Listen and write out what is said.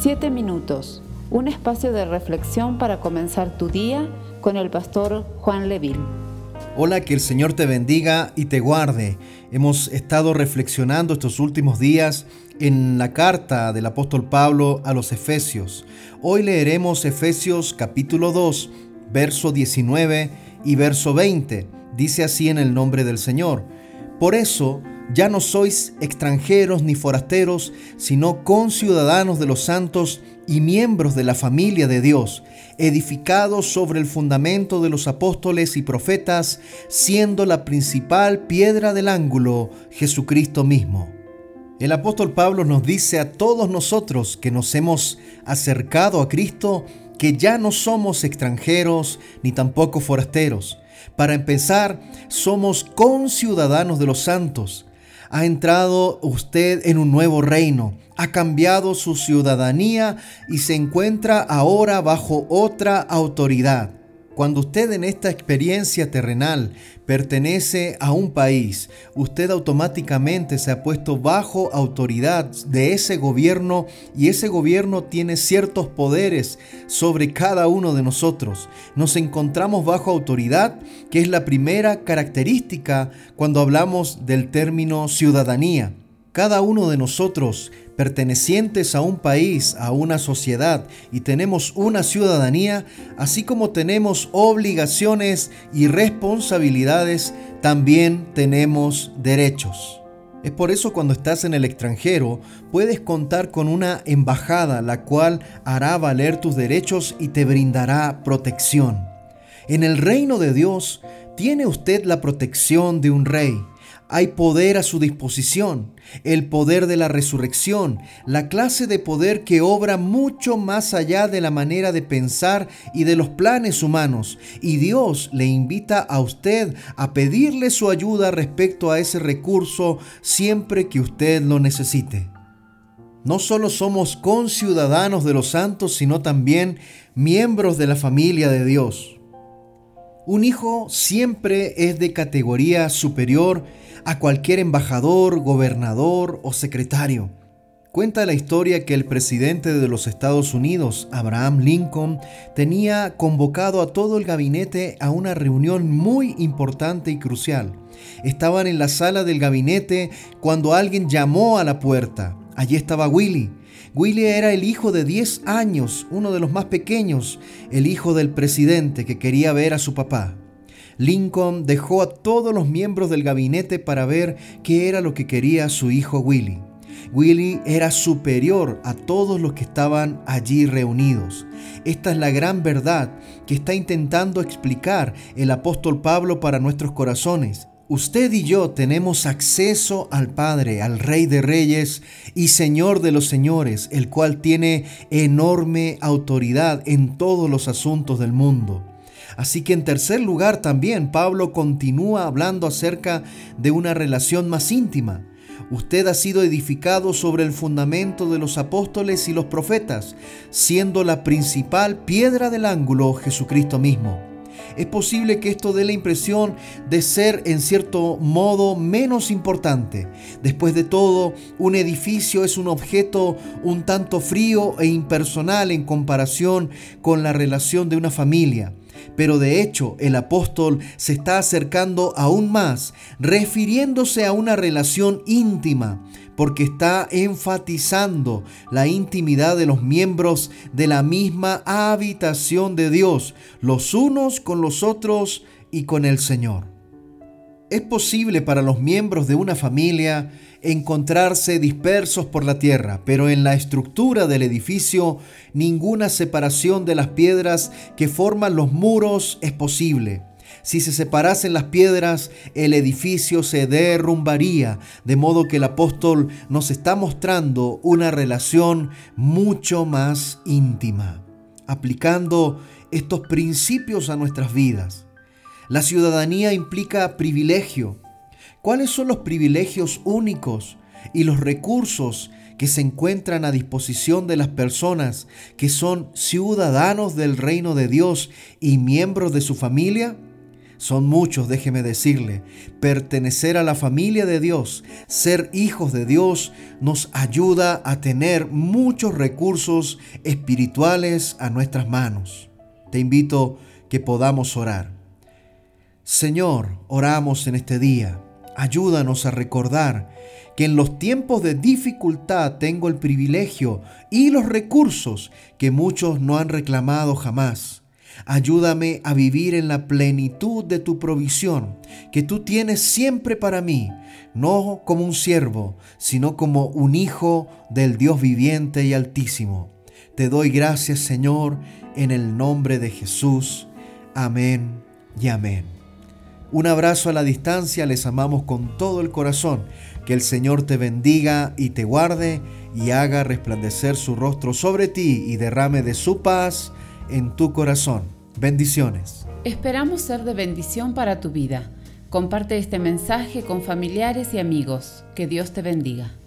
Siete minutos, un espacio de reflexión para comenzar tu día con el pastor Juan Leville. Hola, que el Señor te bendiga y te guarde. Hemos estado reflexionando estos últimos días en la carta del apóstol Pablo a los Efesios. Hoy leeremos Efesios capítulo 2, verso 19 y verso 20. Dice así en el nombre del Señor. Por eso, ya no sois extranjeros ni forasteros, sino conciudadanos de los santos y miembros de la familia de Dios, edificados sobre el fundamento de los apóstoles y profetas, siendo la principal piedra del ángulo Jesucristo mismo. El apóstol Pablo nos dice a todos nosotros que nos hemos acercado a Cristo que ya no somos extranjeros ni tampoco forasteros. Para empezar, somos conciudadanos de los santos, ha entrado usted en un nuevo reino, ha cambiado su ciudadanía y se encuentra ahora bajo otra autoridad. Cuando usted en esta experiencia terrenal pertenece a un país, usted automáticamente se ha puesto bajo autoridad de ese gobierno y ese gobierno tiene ciertos poderes sobre cada uno de nosotros. Nos encontramos bajo autoridad, que es la primera característica cuando hablamos del término ciudadanía. Cada uno de nosotros pertenecientes a un país, a una sociedad y tenemos una ciudadanía, así como tenemos obligaciones y responsabilidades, también tenemos derechos. Es por eso cuando estás en el extranjero puedes contar con una embajada la cual hará valer tus derechos y te brindará protección. En el reino de Dios tiene usted la protección de un rey hay poder a su disposición, el poder de la resurrección, la clase de poder que obra mucho más allá de la manera de pensar y de los planes humanos. Y Dios le invita a usted a pedirle su ayuda respecto a ese recurso siempre que usted lo necesite. No solo somos conciudadanos de los santos, sino también miembros de la familia de Dios. Un hijo siempre es de categoría superior a cualquier embajador, gobernador o secretario. Cuenta la historia que el presidente de los Estados Unidos, Abraham Lincoln, tenía convocado a todo el gabinete a una reunión muy importante y crucial. Estaban en la sala del gabinete cuando alguien llamó a la puerta. Allí estaba Willy. Willy era el hijo de 10 años, uno de los más pequeños, el hijo del presidente que quería ver a su papá. Lincoln dejó a todos los miembros del gabinete para ver qué era lo que quería su hijo Willy. Willy era superior a todos los que estaban allí reunidos. Esta es la gran verdad que está intentando explicar el apóstol Pablo para nuestros corazones. Usted y yo tenemos acceso al Padre, al Rey de Reyes y Señor de los Señores, el cual tiene enorme autoridad en todos los asuntos del mundo. Así que en tercer lugar también Pablo continúa hablando acerca de una relación más íntima. Usted ha sido edificado sobre el fundamento de los apóstoles y los profetas, siendo la principal piedra del ángulo Jesucristo mismo. Es posible que esto dé la impresión de ser en cierto modo menos importante. Después de todo, un edificio es un objeto un tanto frío e impersonal en comparación con la relación de una familia. Pero de hecho el apóstol se está acercando aún más, refiriéndose a una relación íntima, porque está enfatizando la intimidad de los miembros de la misma habitación de Dios, los unos con los otros y con el Señor. Es posible para los miembros de una familia encontrarse dispersos por la tierra, pero en la estructura del edificio ninguna separación de las piedras que forman los muros es posible. Si se separasen las piedras, el edificio se derrumbaría, de modo que el apóstol nos está mostrando una relación mucho más íntima, aplicando estos principios a nuestras vidas. La ciudadanía implica privilegio. ¿Cuáles son los privilegios únicos y los recursos que se encuentran a disposición de las personas que son ciudadanos del reino de Dios y miembros de su familia? Son muchos, déjeme decirle. Pertenecer a la familia de Dios, ser hijos de Dios, nos ayuda a tener muchos recursos espirituales a nuestras manos. Te invito que podamos orar. Señor, oramos en este día. Ayúdanos a recordar que en los tiempos de dificultad tengo el privilegio y los recursos que muchos no han reclamado jamás. Ayúdame a vivir en la plenitud de tu provisión que tú tienes siempre para mí, no como un siervo, sino como un hijo del Dios viviente y altísimo. Te doy gracias, Señor, en el nombre de Jesús. Amén y amén. Un abrazo a la distancia, les amamos con todo el corazón. Que el Señor te bendiga y te guarde y haga resplandecer su rostro sobre ti y derrame de su paz en tu corazón. Bendiciones. Esperamos ser de bendición para tu vida. Comparte este mensaje con familiares y amigos. Que Dios te bendiga.